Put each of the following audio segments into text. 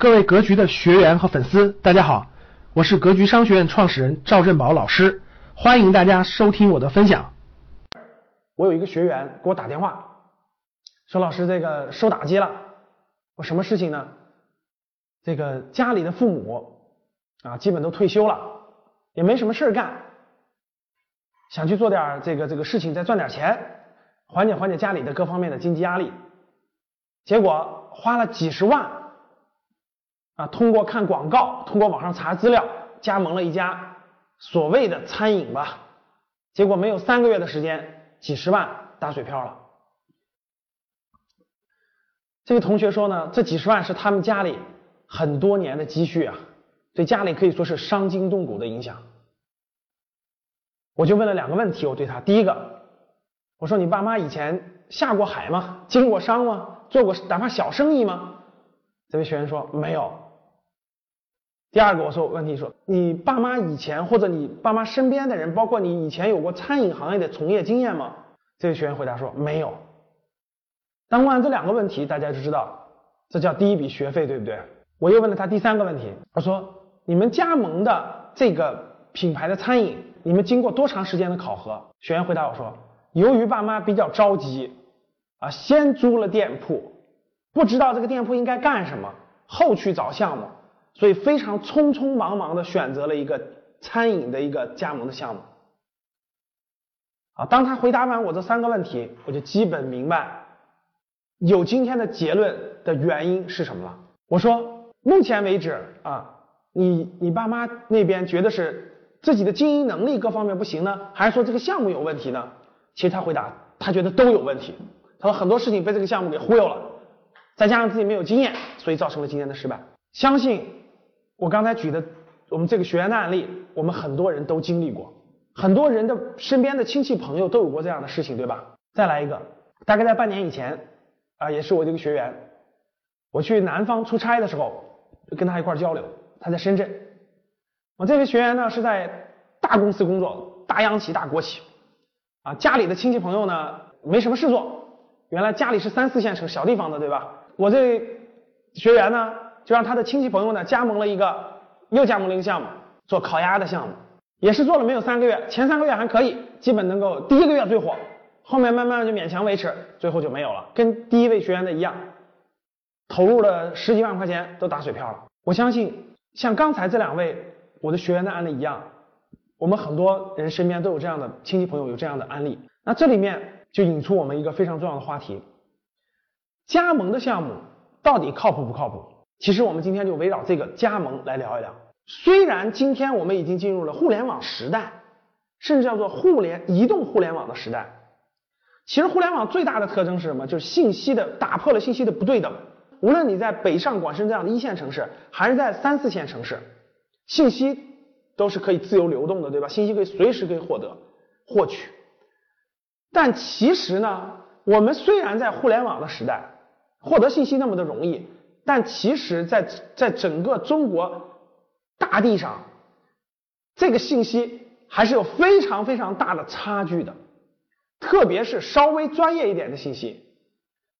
各位格局的学员和粉丝，大家好，我是格局商学院创始人赵振宝老师，欢迎大家收听我的分享。我有一个学员给我打电话，说老师这个受打击了，我什么事情呢？这个家里的父母啊，基本都退休了，也没什么事干，想去做点这个这个事情，再赚点钱，缓解缓解家里的各方面的经济压力，结果花了几十万。啊，通过看广告，通过网上查资料，加盟了一家所谓的餐饮吧，结果没有三个月的时间，几十万打水漂了。这位同学说呢，这几十万是他们家里很多年的积蓄啊，对家里可以说是伤筋动骨的影响。我就问了两个问题，我对他，第一个，我说你爸妈以前下过海吗？经过商吗？做过哪怕小生意吗？这位学员说没有。第二个，我说问题说，你爸妈以前或者你爸妈身边的人，包括你以前有过餐饮行业的从业经验吗？这位学员回答说没有。当问完这两个问题，大家就知道这叫第一笔学费，对不对？我又问了他第三个问题，我说你们加盟的这个品牌的餐饮，你们经过多长时间的考核？学员回答我说，由于爸妈比较着急啊，先租了店铺，不知道这个店铺应该干什么，后去找项目。所以非常匆匆忙忙的选择了一个餐饮的一个加盟的项目。啊，当他回答完我这三个问题，我就基本明白有今天的结论的原因是什么了。我说，目前为止啊，你你爸妈那边觉得是自己的经营能力各方面不行呢，还是说这个项目有问题呢？其实他回答，他觉得都有问题。他说很多事情被这个项目给忽悠了，再加上自己没有经验，所以造成了今天的失败。相信。我刚才举的我们这个学员的案例，我们很多人都经历过，很多人的身边的亲戚朋友都有过这样的事情，对吧？再来一个，大概在半年以前啊，也是我这个学员，我去南方出差的时候，跟他一块儿交流，他在深圳。我这位学员呢是在大公司工作，大央企、大国企，啊，家里的亲戚朋友呢没什么事做，原来家里是三四线城小地方的，对吧？我这学员呢。就让他的亲戚朋友呢加盟了一个，又加盟了一个项目，做烤鸭的项目，也是做了没有三个月，前三个月还可以，基本能够第一个月最火，后面慢慢就勉强维持，最后就没有了，跟第一位学员的一样，投入了十几万块钱都打水漂了。我相信像刚才这两位我的学员的案例一样，我们很多人身边都有这样的亲戚朋友有这样的案例。那这里面就引出我们一个非常重要的话题：加盟的项目到底靠谱不靠谱？其实我们今天就围绕这个加盟来聊一聊。虽然今天我们已经进入了互联网时代，甚至叫做互联移动互联网的时代。其实互联网最大的特征是什么？就是信息的打破了信息的不对等。无论你在北上广深这样的一线城市，还是在三四线城市，信息都是可以自由流动的，对吧？信息可以随时可以获得获取。但其实呢，我们虽然在互联网的时代，获得信息那么的容易。但其实，在在整个中国大地上，这个信息还是有非常非常大的差距的。特别是稍微专业一点的信息，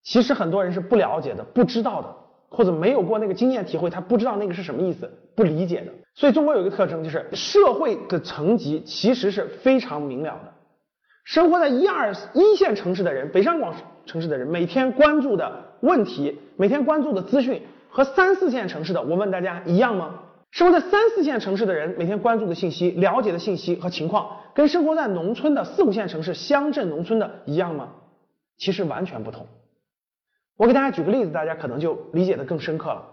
其实很多人是不了解的、不知道的，或者没有过那个经验体会，他不知道那个是什么意思，不理解的。所以中国有一个特征，就是社会的层级其实是非常明了的。生活在一二一线城市的人，北上广城市的人，每天关注的。问题每天关注的资讯和三四线城市的，我问大家一样吗？生活在三四线城市的人每天关注的信息、了解的信息和情况，跟生活在农村的四五线城市、乡镇农村的一样吗？其实完全不同。我给大家举个例子，大家可能就理解的更深刻了。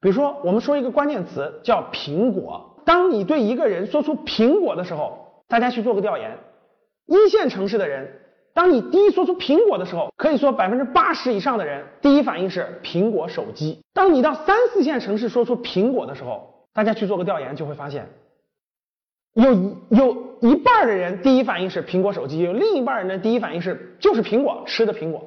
比如说，我们说一个关键词叫苹果。当你对一个人说出苹果的时候，大家去做个调研，一线城市的人。当你第一说出苹果的时候，可以说百分之八十以上的人第一反应是苹果手机。当你到三四线城市说出苹果的时候，大家去做个调研就会发现，有有一半的人第一反应是苹果手机，有另一半人的第一反应是就是苹果吃的苹果。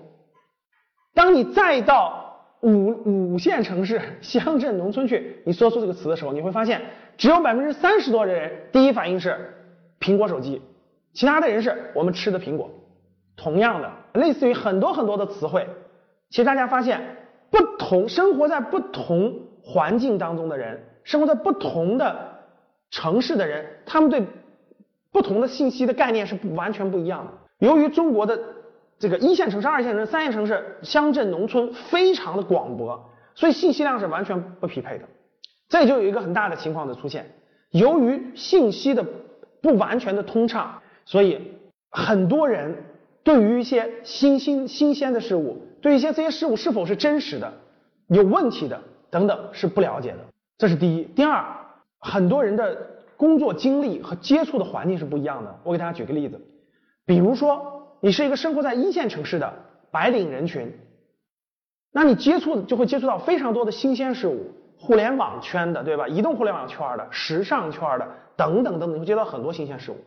当你再到五五线城市、乡镇、农村去，你说出这个词的时候，你会发现只有百分之三十多的人第一反应是苹果手机，其他的人是我们吃的苹果。同样的，类似于很多很多的词汇，其实大家发现，不同生活在不同环境当中的人，生活在不同的城市的人，他们对不同的信息的概念是不完全不一样的。由于中国的这个一线城市、二线城市、三线城市、乡镇、农村非常的广博，所以信息量是完全不匹配的。这就有一个很大的情况的出现，由于信息的不完全的通畅，所以很多人对于一些新新新鲜的事物，对一些这些事物是否是真实的、有问题的等等是不了解的。这是第一。第二，很多人的工作经历和接触的环境是不一样的。我给大家举个例子，比如说你是一个生活在一线城市的白领人群，那你接触就会接触到非常多的新鲜事物。互联网圈的，对吧？移动互联网圈的、时尚圈的等等等等，你会接到很多新鲜事物。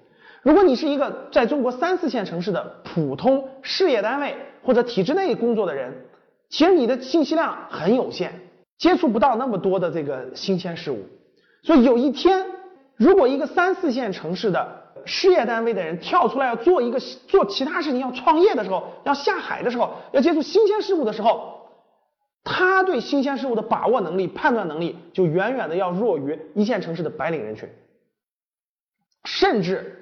如果你是一个在中国三四线城市的普通事业单位或者体制内工作的人，其实你的信息量很有限，接触不到那么多的这个新鲜事物。所以有一天，如果一个三四线城市的事业单位的人跳出来要做一个做其他事情，要创业的时候，要下海的时候，要接触新鲜事物的时候。他对新鲜事物的把握能力、判断能力就远远的要弱于一线城市的白领人群，甚至